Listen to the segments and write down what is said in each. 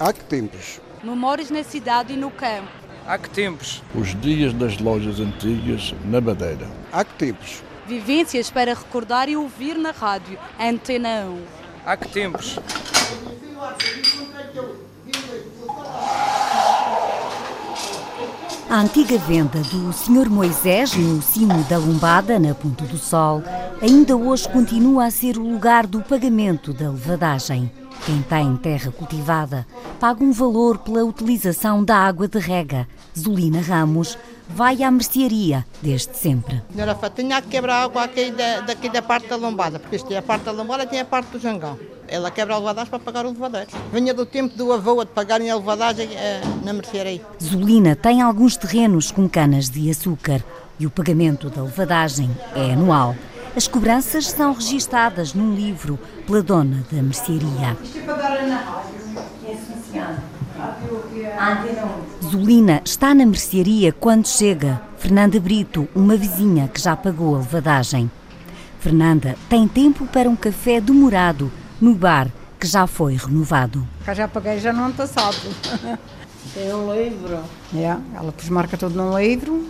Há que tempos? Memórias na cidade e no campo. Há que tempos? Os dias das lojas antigas na Madeira. Há que tempos? Vivências para recordar e ouvir na rádio. Antena 1. Há que tempos? A antiga venda do Sr. Moisés, no cimo da Lombada, na Ponta do Sol, ainda hoje continua a ser o lugar do pagamento da levadagem. Quem tem terra cultivada paga um valor pela utilização da água de rega. Zulina Ramos vai à mercearia desde sempre. Senhora Fá, tinha que quebrar a água aqui da, daqui da parte da lombada, porque isto é a parte da lombada e tem a parte do jangão. Ela quebra a levadagem para pagar o levador. Vinha do tempo do avô de pagarem a levadagem eh, na mercearia. Zulina tem alguns terrenos com canas de açúcar e o pagamento da levadagem é anual. As cobranças são registadas num livro pela dona da mercearia. Zulina está na mercearia quando chega Fernanda Brito, uma vizinha que já pagou a levadagem. Fernanda tem tempo para um café demorado no bar que já foi renovado. Cá já paguei já no ano passado. Tem um livro. É, ela pôs marca tudo num livro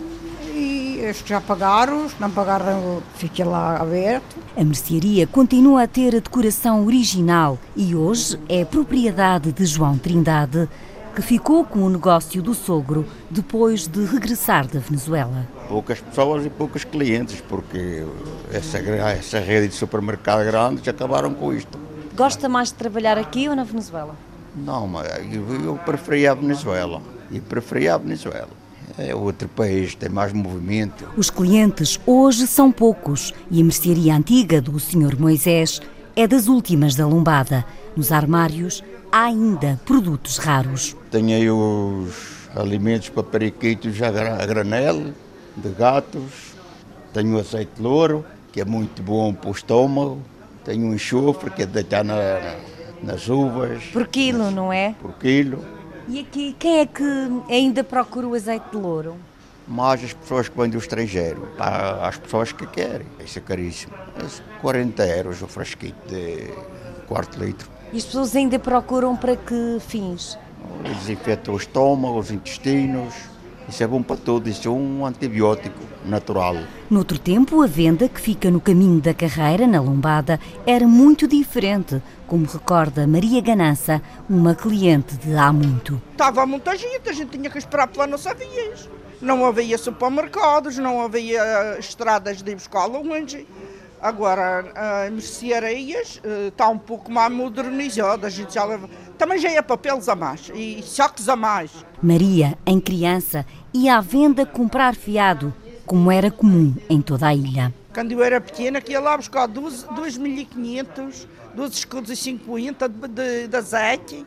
e os que já pagaram, os que não pagaram, fica lá aberto. A mercearia continua a ter a decoração original e hoje é propriedade de João Trindade, que ficou com o negócio do sogro depois de regressar da Venezuela. Poucas pessoas e poucos clientes, porque essa, essa rede de supermercado grande já acabaram com isto. Gosta mais de trabalhar aqui ou na Venezuela? Não, mas eu, eu preferia a Venezuela. E preferia a Venezuela. É outro país, tem mais movimento. Os clientes hoje são poucos e a mercearia antiga do Sr. Moisés é das últimas da lombada. Nos armários há ainda produtos raros. Tenho aí os alimentos para periquitos a gra- a granel, de gatos. Tenho azeite de louro, que é muito bom para o estômago. Tenho um enxofre, que é de deitar na- nas uvas, Por quilo, não é? por quilo. E aqui, quem é que ainda procura o azeite de louro? Mas as pessoas que vêm do estrangeiro, há as pessoas que querem. Isso é caríssimo. É 40 euros o frasquito de quarto litro. E as pessoas ainda procuram para que fins? Desinfeta o estômago, os intestinos. Isso é bom para tudo. Isso é um antibiótico natural. Noutro tempo, a venda que fica no caminho da carreira, na lombada, era muito diferente, como recorda Maria Ganança, uma cliente de há muito. Estava muita gente, a gente tinha que esperar pela nossa vias. Não havia supermercados, não havia estradas de ir buscar longe. Agora, as mercearias eh, está um pouco mais modernizada, a gente já leva... Também já é papéis a mais e sacos a mais. Maria, em criança, ia à venda comprar fiado, como era comum em toda a ilha. Quando eu era pequena, que ia lá buscar 12 2.500, 12 escudos e 50 de, de, de azeite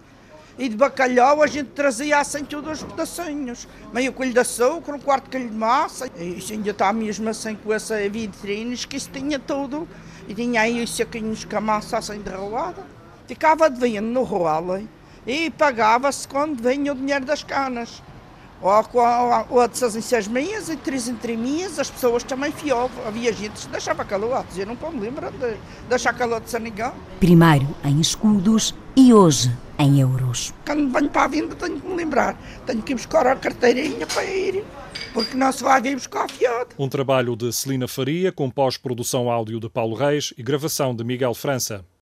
e de bacalhau a gente trazia assim todos os pedacinhos. Meio colho de açúcar, um quarto colho de massa. E isso ainda está mesmo assim com essa vitrines, que isso tinha tudo. E tinha aí os saquinhos com a massa assim derrolada. Ficava devendo no rolo e pagava-se quando vinha o dinheiro das canas. Ou, em seis meses, e três em três meses, as pessoas também fiavam. Havia gente que deixava calor, a dizer, não me lembro de deixar calor de Sanigão. Primeiro em escudos e hoje em euros. Quando venho para a venda tenho que me lembrar, tenho que ir buscar a carteirinha para ir, porque não se vai vir buscar fiado. Um trabalho de Celina Faria, com pós-produção áudio de Paulo Reis e gravação de Miguel França.